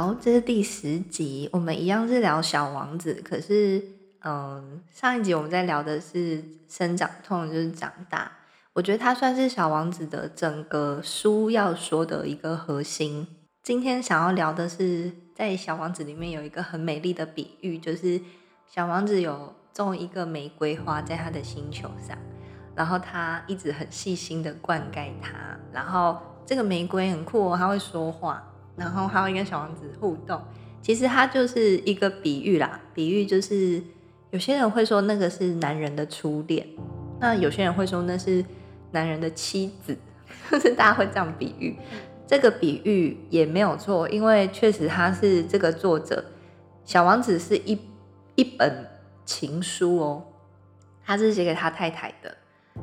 好，这是第十集，我们一样是聊小王子，可是，嗯，上一集我们在聊的是生长痛，就是长大。我觉得它算是小王子的整个书要说的一个核心。今天想要聊的是，在小王子里面有一个很美丽的比喻，就是小王子有种一个玫瑰花在他的星球上，然后他一直很细心的灌溉它，然后这个玫瑰很酷哦，它会说话。然后还有一个小王子互动，其实它就是一个比喻啦。比喻就是有些人会说那个是男人的初恋，那有些人会说那是男人的妻子，就是大家会这样比喻。这个比喻也没有错，因为确实他是这个作者小王子是一一本情书哦，他是写给他太太的。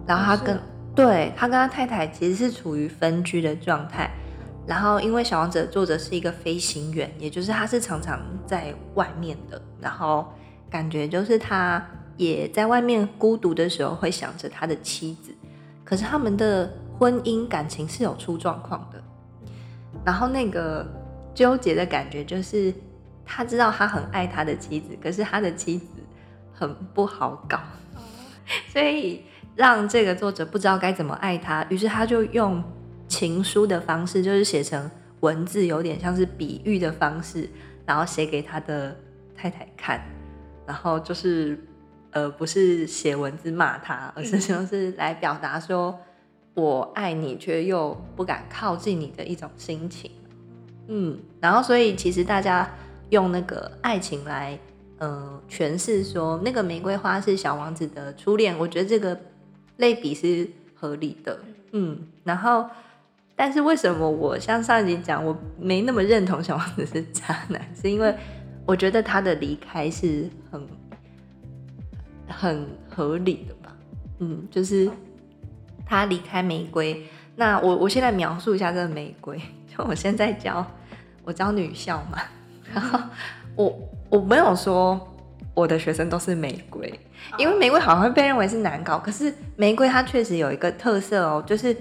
然后他跟对他跟他太太其实是处于分居的状态。然后，因为小王子的作者是一个飞行员，也就是他是常常在外面的。然后感觉就是他也在外面孤独的时候会想着他的妻子，可是他们的婚姻感情是有出状况的。然后那个纠结的感觉就是，他知道他很爱他的妻子，可是他的妻子很不好搞，所以让这个作者不知道该怎么爱他，于是他就用。情书的方式就是写成文字，有点像是比喻的方式，然后写给他的太太看，然后就是呃，不是写文字骂他，而是 就是来表达说我爱你却又不敢靠近你的一种心情。嗯，然后所以其实大家用那个爱情来呃诠释说那个玫瑰花是小王子的初恋，我觉得这个类比是合理的。嗯，然后。但是为什么我像上一集讲，我没那么认同小王子是渣男，是因为我觉得他的离开是很很合理的吧？嗯，就是他离开玫瑰。那我我现在描述一下这个玫瑰，就我现在教我教女校嘛，然后我我没有说我的学生都是玫瑰，因为玫瑰好像被认为是难搞，可是玫瑰它确实有一个特色哦，就是。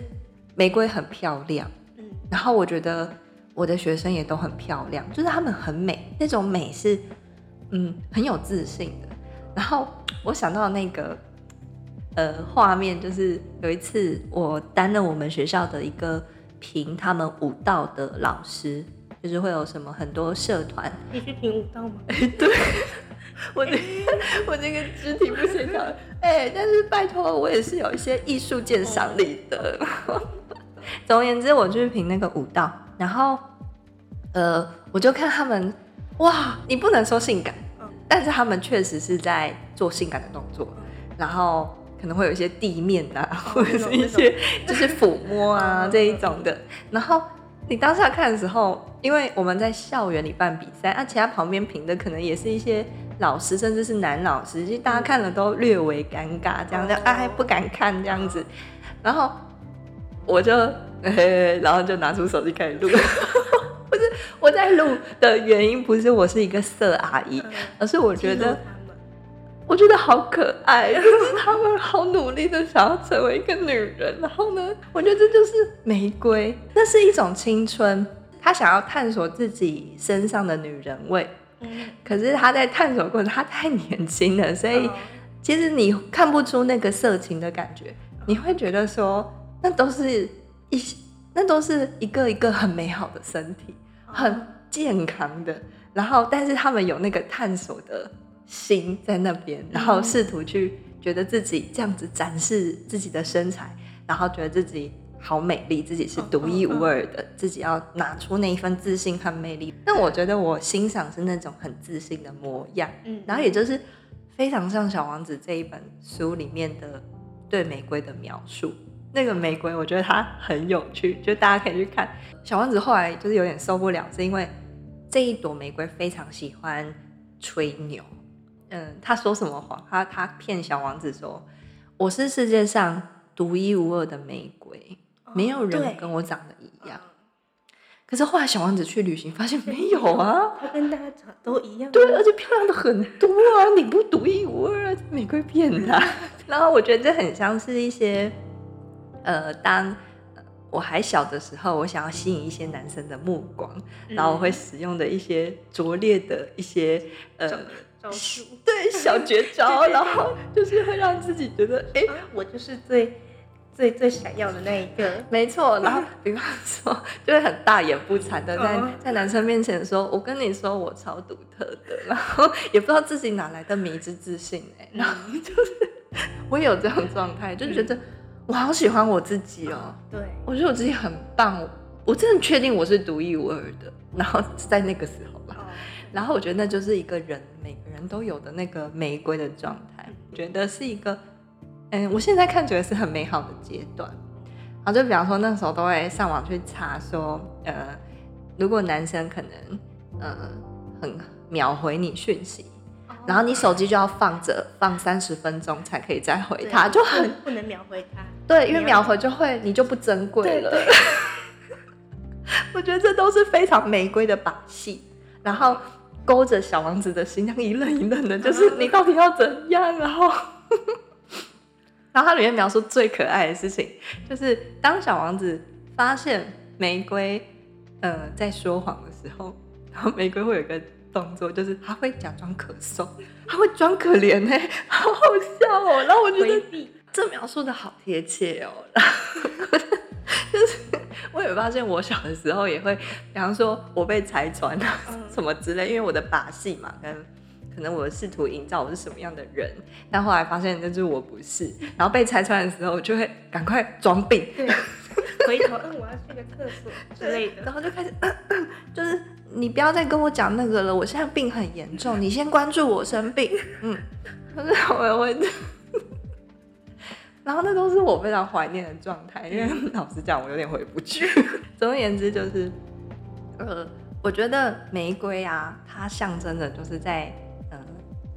玫瑰很漂亮，嗯，然后我觉得我的学生也都很漂亮，就是他们很美，那种美是，嗯，很有自信的。然后我想到那个，呃，画面就是有一次我担任我们学校的一个评他们舞蹈的老师，就是会有什么很多社团，你去评舞蹈吗？对，我这我那个肢体不协调，哎，但是拜托我也是有一些艺术鉴赏力的。总而言之，我就是凭那个舞蹈，然后，呃，我就看他们，哇，你不能说性感，但是他们确实是在做性感的动作，然后可能会有一些地面啊，或者是一些就是抚摸啊这一种的。然后你当下看的时候，因为我们在校园里办比赛，啊，其他旁边评的可能也是一些老师，甚至是男老师，其实大家看了都略微尴尬，这样子哎，不敢看这样子，然后。我就，然后就拿出手机开始录。不是我在录的原因，不是我是一个色阿姨，而是我觉得，我觉得好可爱，他们好努力的想要成为一个女人。然后呢，我觉得这就是玫瑰，那是一种青春，她想要探索自己身上的女人味。可是她在探索过程，她太年轻了，所以其实你看不出那个色情的感觉，你会觉得说。那都是一，那都是一个一个很美好的身体，很健康的。然后，但是他们有那个探索的心在那边，然后试图去觉得自己这样子展示自己的身材，然后觉得自己好美丽，自己是独一无二的，自己要拿出那一份自信和魅力。那我觉得我欣赏是那种很自信的模样，嗯然后也就是非常像《小王子》这一本书里面的对玫瑰的描述。那个玫瑰，我觉得它很有趣，就大家可以去看。小王子后来就是有点受不了，是因为这一朵玫瑰非常喜欢吹牛。嗯，他说什么谎？他他骗小王子说：“我是世界上独一无二的玫瑰，没有人跟我长得一样。”可是后来小王子去旅行，发现没有啊，他跟大家长都一样。对，而且漂亮的很多啊！你不独一无二啊，玫瑰骗他。然后我觉得这很像是一些，呃，当呃我还小的时候，我想要吸引一些男生的目光，然后我会使用的一些拙劣的一些呃招招数。对小绝招，然后就是会让自己觉得，哎、啊我就是最最最想要的那一个。没错，然后比方说，就会很大言不惭的在嗯在男生面前说：“我跟你说，我超独特的。”然后也不知道自己哪来的迷之自信哎、然后就是 我也有这种状态，就觉得我好喜欢我自己哦，对，我觉得我自己很棒，我真的确定我是独一无二的。然后在那个时候吧，哦，然后我觉得那就是一个人每个人都有的那个玫瑰的状态，我觉得是一个，嗯，我现在看觉得是很美好的阶段。然后就比方说那时候都会上网去查说，呃，如果男生可能呃很秒回你讯息，然后你手机就要放着放三十分钟才可以再回对他，就很不能秒回他。对，因为秒秒回就会你就不珍贵了。我觉得这都是非常玫瑰的把戏，然后勾着小王子的心，这样一愣一愣的，就是你到底要怎样？然后，然后它里面描述最可爱的事情，就是当小王子发现玫瑰呃在说谎的时候，然后玫瑰会有一个动作，就是他会假装咳嗽，他会装可怜呢、好好笑哦。然后我觉得。这描述的好贴切哦。就是我有发现，我小的时候也会，比方说我被拆穿啊嗯什么之类，因为我的把戏嘛，跟可能我试图营造我是什么样的人，但后来发现那就是我不是，然后被拆穿的时候，我就会赶快装病，对，回头，嗯，我要去个厕所之类的。然后就开始，就是你不要再跟我讲那个了，我现在病很严重，你先关注我生病，嗯，可是我会。然后那都是我非常怀念的状态，因为 老实讲，我有点回不去。总而言之，就是，呃，我觉得玫瑰啊，它象征的就是在呃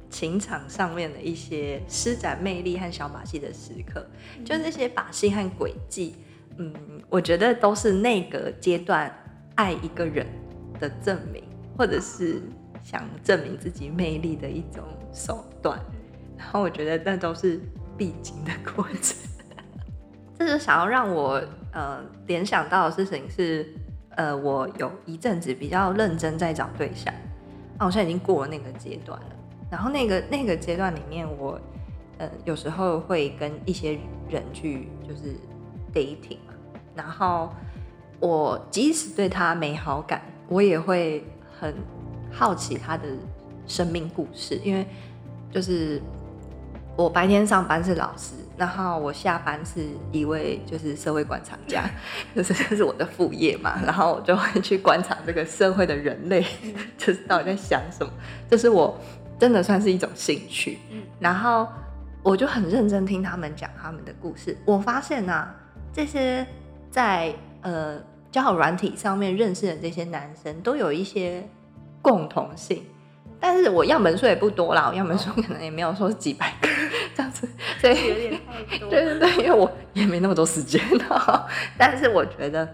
情场上面的一些施展魅力和小把戏的时刻，就那些把戏和诡计，嗯，我觉得都是那个阶段爱一个人的证明，或者是想证明自己魅力的一种手段。然后我觉得那都是必经的过程。这是想要让我呃联想到的事情是，呃，我有一阵子比较认真在找对象，那我现在已经过了那个阶段了。然后那个那个阶段里面我，呃有时候会跟一些人去就是 dating，然后我即使对他没好感，我也会很好奇他的生命故事，因为就是我白天上班是老师，然后我下班是一位就是社会观察家，就是这是我的副业嘛，然后我就会去观察这个社会的人类，就是到底在想什么，这是我真的算是一种兴趣。嗯然后我就很认真听他们讲他们的故事。我发现啊，这些在呃交友软体上面认识的这些男生都有一些共同性，但是我样本数也不多啦，我样本数可能也没有说几百个这样子，所以有点太多。对对对，因为我也没那么多时间啊。但是我觉得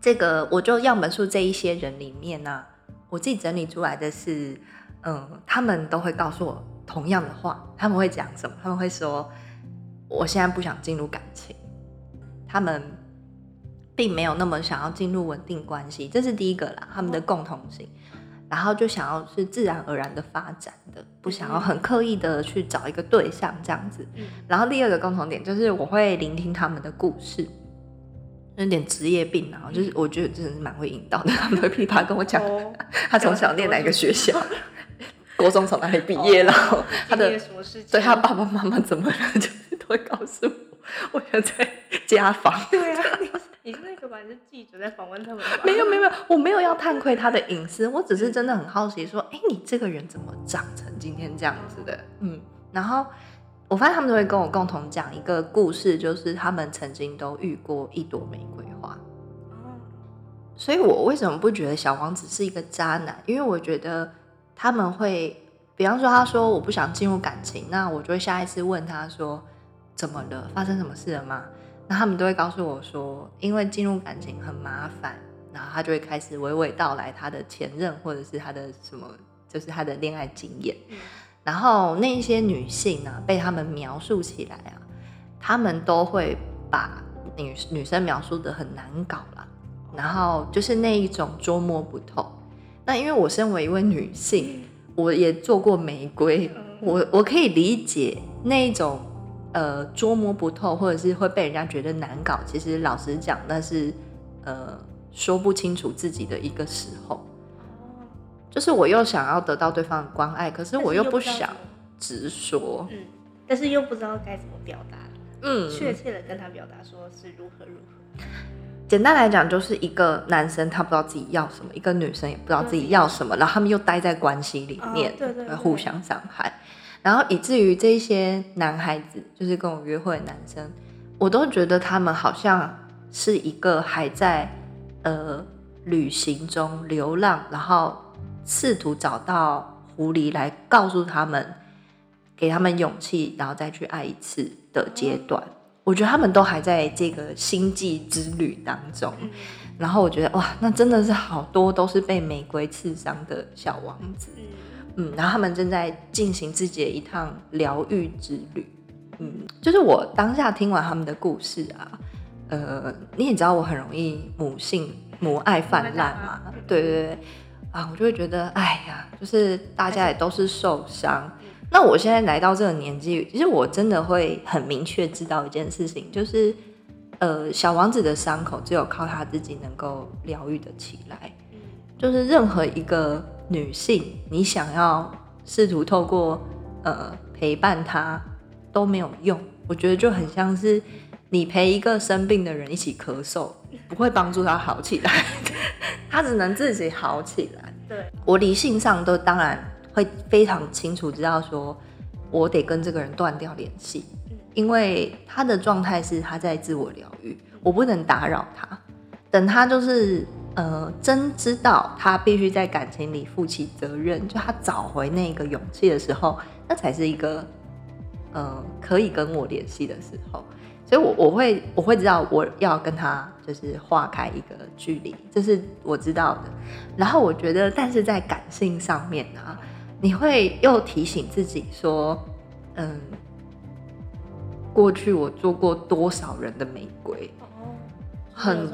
这个，我就样本数这一些人里面呢、我自己整理出来的是，嗯，他们都会告诉我同样的话，他们会讲什么？他们会说，我现在不想进入感情，他们并没有那么想要进入稳定关系，这是第一个啦，他们的共同性。然后就想要是自然而然的发展的，不想要很刻意的去找一个对象这样子。嗯然后第二个共同点就是我会聆听他们的故事，有点职业病啊，就是我觉得真的是蛮会引导的。他们会噼啪跟我讲哦，他从小念哪个学校，国中从哪里毕业，然 后他的？对他爸爸妈妈怎么了，就是都会告诉我。我觉得这家访。对啊，你是你是记者在访问他们？没有没有没有，我没有要探窥他的隐私，我只是真的很好奇，说，哎、你这个人怎么长成今天这样子的？嗯，然后我发现他们都会跟我共同讲一个故事，就是他们曾经都遇过一朵玫瑰花。哦，所以我为什么不觉得小王子是一个渣男？因为我觉得他们会，比方说他说我不想进入感情，那我就会下一次问他说怎么了，发生什么事了吗？那他们都会告诉我说，因为进入感情很麻烦，然后他就会开始娓娓道来他的前任或者是他的什么，就是他的恋爱经验。嗯然后那些女性呢、被他们描述起来啊，他们都会把女女生描述的很难搞啦，然后就是那一种捉摸不透。那因为我身为一位女性，我也做过玫瑰，嗯我我可以理解那一种呃捉摸不透，或者是会被人家觉得难搞。其实老实讲，那是呃说不清楚自己的一个时候。哦，就是我又想要得到对方的关爱，可是我又不想直说。嗯，但是又不知道该怎么表达，嗯，确切的跟他表达说是如何如何。简单来讲，就是一个男生他不知道自己要什么，一个女生也不知道自己要什么，然后他们又待在关系里面，哦对对对互相伤害，然后以至于这些男孩子，就是跟我约会的男生，我都觉得他们好像是一个还在呃旅行中流浪，然后试图找到狐狸来告诉他们，给他们勇气，然后再去爱一次的阶段。我觉得他们都还在这个星际之旅当中，嗯，然后我觉得哇，那真的是好多都是被玫瑰刺伤的小王子，嗯嗯，然后他们正在进行自己的一趟疗愈之旅，嗯，就是我当下听完他们的故事啊，呃，你也知道我很容易母性母爱泛滥嘛。嗯，对对对，啊，我就会觉得，哎呀，就是大家也都是受伤。那我现在来到这个年纪，其实我真的会很明确知道一件事情，就是，呃，小王子的伤口只有靠他自己能够疗愈的起来。嗯。就是任何一个女性，你想要试图透过呃陪伴她都没有用。我觉得就很像是你陪一个生病的人一起咳嗽，不会帮助他好起来，他只能自己好起来。对，我理性上都当然会非常清楚知道说，我得跟这个人断掉联系嗯，因为他的状态是他在自我疗愈，我不能打扰他。等他就是呃真知道他必须在感情里负起责任，就他找回那个勇气的时候，那才是一个呃可以跟我联系的时候。所以我，我会我会知道我要跟他就是划开一个距离，这是我知道的。然后我觉得，但是在感性上面啊，你会又提醒自己说，嗯，过去我做过多少人的玫瑰，哦，很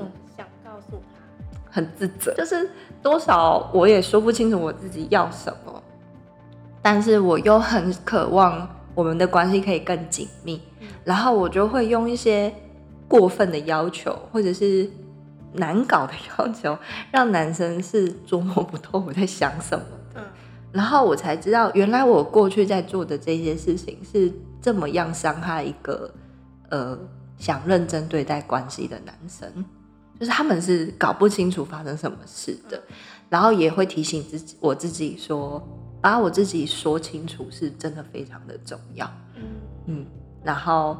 很自责，就是多少我也说不清楚我自己要什么，但是我又很渴望我们的关系可以更紧密，嗯。然后我就会用一些过分的要求或者是难搞的要求，让男生是琢磨不透我在想什么的。嗯。然后我才知道，原来我过去在做的这些事情是这么样伤害一个呃想认真对待关系的男生，就是他们是搞不清楚发生什么事的，然后也会提醒自己我自己说，把我自己说清楚是真的非常的重要。嗯嗯，然后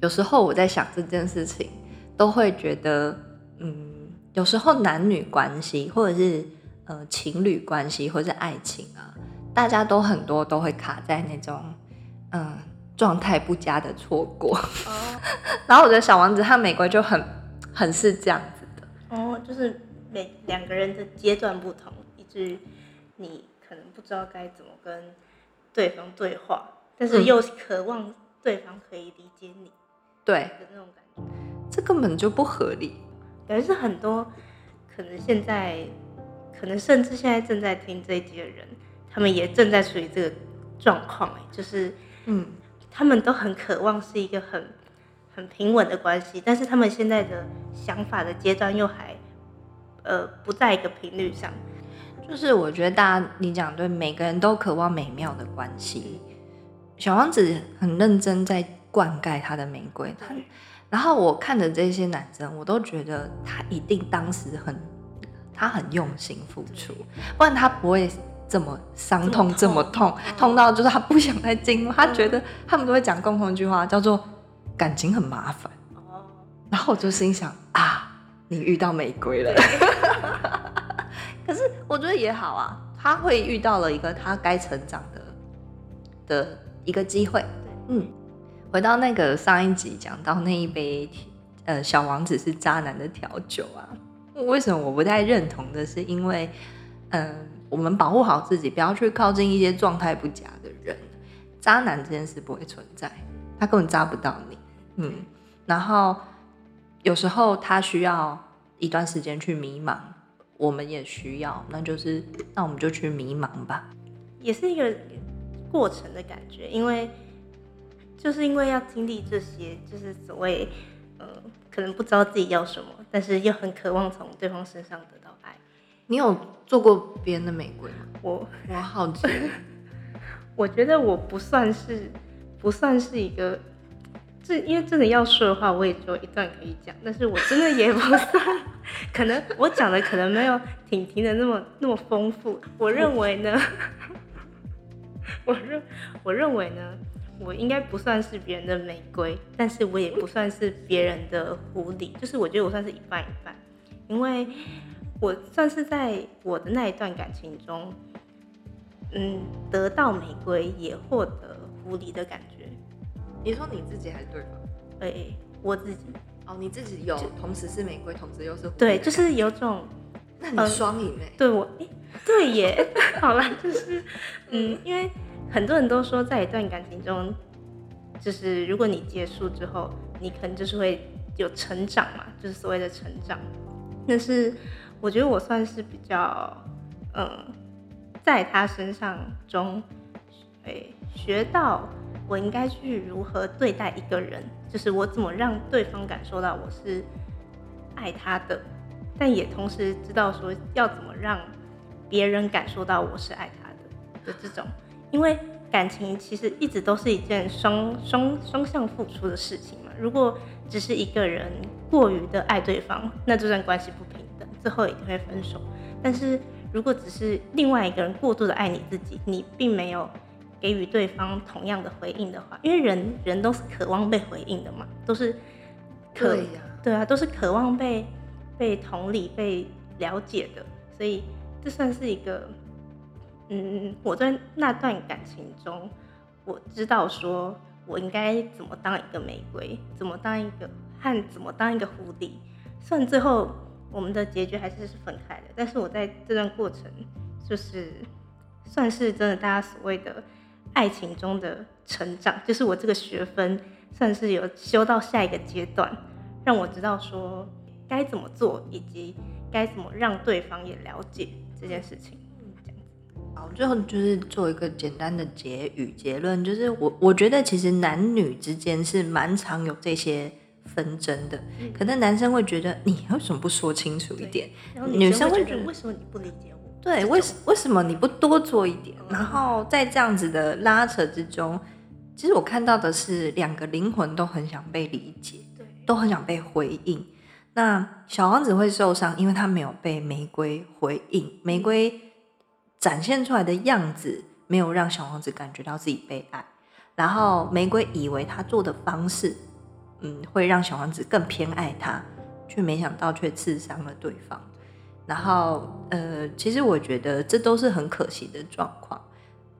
有时候我在想这件事情，都会觉得，嗯，有时候男女关系或者是呃情侣关系或者是爱情啊，大家都很多都会卡在那种嗯状态不佳的错过。哦 然后我觉得小王子和玫瑰就很很是这样子的，哦，就是每两个人的阶段不同，以至于你可能不知道该怎么跟对方对话，但是嗯又渴望对方可以理解你对，的那种感觉。这根本就不合理。感觉是很多可能现在，可能甚至现在正在听这一集的人，他们也正在处于这个状况，哎，就是嗯，他们都很渴望是一个很很平稳的关系，但是他们现在的想法的阶段又还呃不在一个频率上。就是我觉得大家你讲对，每个人都渴望美妙的关系。小王子很认真在灌溉他的玫瑰，他然后我看的这些男生，我都觉得他一定当时很，他很用心付出，不然他不会这么伤痛，这么痛，痛到就是他不想再进入。他觉得他们都会讲共同一句话，叫做感情很麻烦。哦，然后我就心想啊，你遇到玫瑰了。可是我觉得也好啊，他会遇到了一个他该成长的的一个机会。嗯，回到那个上一集讲到那一杯呃小王子是渣男的调酒啊，为什么我不太认同的是因为嗯我们保护好自己，不要去靠近一些状态不佳的人，渣男这件事不会存在，他根本渣不到你。嗯，然后有时候他需要一段时间去迷茫。我们也需要，那就是那我们就去迷茫吧，也是一个过程的感觉，因为就是因为要经历这些，就是所谓呃，可能不知道自己要什么，但是又很渴望从对方身上得到爱。你有做过别人的玫瑰吗？我我好奇，我觉得我不算是不算是一个。是因为真的要说的话，我也只有一段可以讲，但是我真的也不算，可能我讲的可能没有婷婷的那么那么丰富。我认为呢，我认我认为呢，我应该不算是别人的玫瑰，但是我也不算是别人的狐狸，就是我觉得我算是一半一半，因为我算是在我的那一段感情中，嗯，得到玫瑰也获得狐狸的感觉。你说你自己还是对方？哎，我自己。哦，你自己有，同时是玫瑰，同时又是对，就是有种，那你双赢哎。对我，哎，对耶。好啦，就是，嗯，因为很多人都说，在一段感情中，就是如果你结束之后，你可能就是会有成长嘛，就是所谓的成长。但是我觉得我算是比较，嗯，在他身上中，哎，学到。我应该去如何对待一个人？就是我怎么让对方感受到我是爱他的，但也同时知道说要怎么让别人感受到我是爱他的的这种。因为感情其实一直都是一件双双双向付出的事情嘛。如果只是一个人过于的爱对方，那这段关系不平等，最后一定会分手。但是如果只是另外一个人过度的爱你自己，你并没有。给予对方同样的回应的话，因为人人都是渴望被回应的嘛，都是可对啊，都是渴望被被同理、被了解的，所以这算是一个，嗯，我在那段感情中，我知道说我应该怎么当一个玫瑰，怎么当一个和怎么当一个蝴蝶。虽然最后我们的结局还是是分开的，但是我在这段过程就是算是真的大家所谓的。爱情中的成长，就是我这个学分算是有修到下一个阶段，让我知道说该怎么做，以及该怎么让对方也了解这件事情。好，最后就是做一个简单的结语结论，就是我我觉得其实男女之间是蛮常有这些纷争的，可能男生会觉得你为什么不说清楚一点，女生会觉得为什么你不理解？对，为什为什么你不多做一点？然后在这样子的拉扯之中，其实我看到的是两个灵魂都很想被理解，对，都很想被回应。那小王子会受伤，因为他没有被玫瑰回应，玫瑰展现出来的样子没有让小王子感觉到自己被爱。然后玫瑰以为他做的方式，嗯，会让小王子更偏爱他，却没想到却刺伤了对方。然后，呃，其实我觉得这都是很可惜的状况。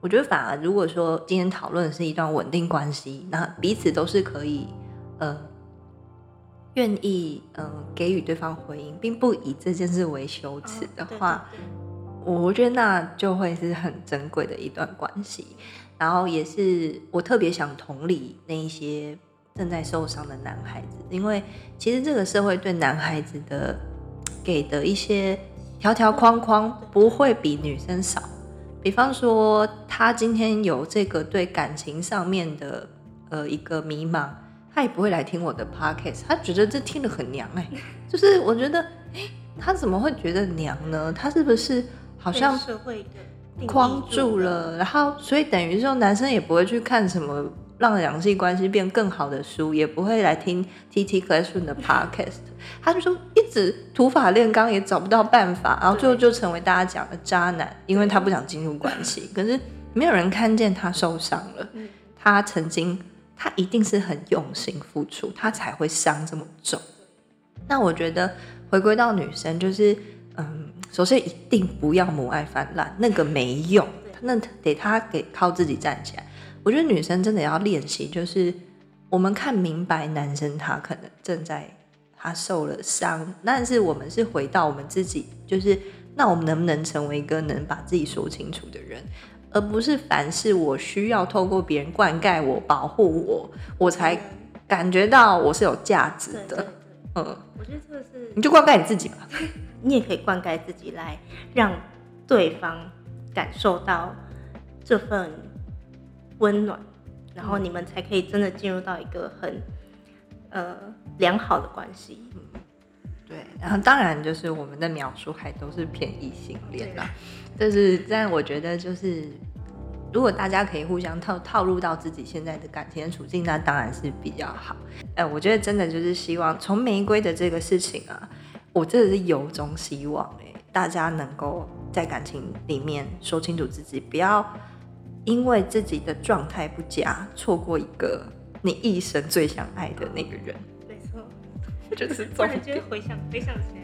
我觉得反而如果说今天讨论的是一段稳定关系，那彼此都是可以，呃，愿意，嗯，给予对方回应，并不以这件事为羞耻的话，我觉得那就会是很珍贵的一段关系。然后也是我特别想同理那一些正在受伤的男孩子，因为其实这个社会对男孩子的。给的一些条条框框不会比女生少，比方说他今天有这个对感情上面的呃一个迷茫，他也不会来听我的 podcast，他觉得这听得很娘哎，就是我觉得哎，他怎么会觉得娘呢？他是不是好像社会的框住了？然后所以等于说男生也不会去看什么让两性关系变更好的书，也不会来听 T T Classroom 的 Podcast。他就说一直土法炼钢也找不到办法，然后最后就成为大家讲的渣男，因为他不想进入关系。可是没有人看见他受伤了，他曾经他一定是很用心付出，他才会伤这么重。那我觉得回归到女生，就是嗯，首先一定不要母爱泛滥，那个没用。那得他给靠自己站起来。我觉得女生真的要练习，就是我们看明白男生他可能正在他受了伤，但是我们是回到我们自己，就是那我们能不能成为一个能把自己说清楚的人，而不是凡事我需要透过别人灌溉我、保护我，我才感觉到我是有价值的。嗯，我觉得这个是你就灌溉你自己吧，你也可以灌溉自己来让对方。感受到这份温暖，然后你们才可以真的进入到一个很呃良好的关系。嗯，对。然后当然就是我们的描述还都是偏异性恋啦，就是但我觉得就是如果大家可以互相套套入到自己现在的感情的处境，那当然是比较好。哎，我觉得真的就是希望从玫瑰的这个事情啊，我真的是由衷希望哎，大家能够。在感情里面说清楚自己，不要因为自己的状态不佳，错过一个你一生最想爱的那个人。没错，就是突然间回想回想起来。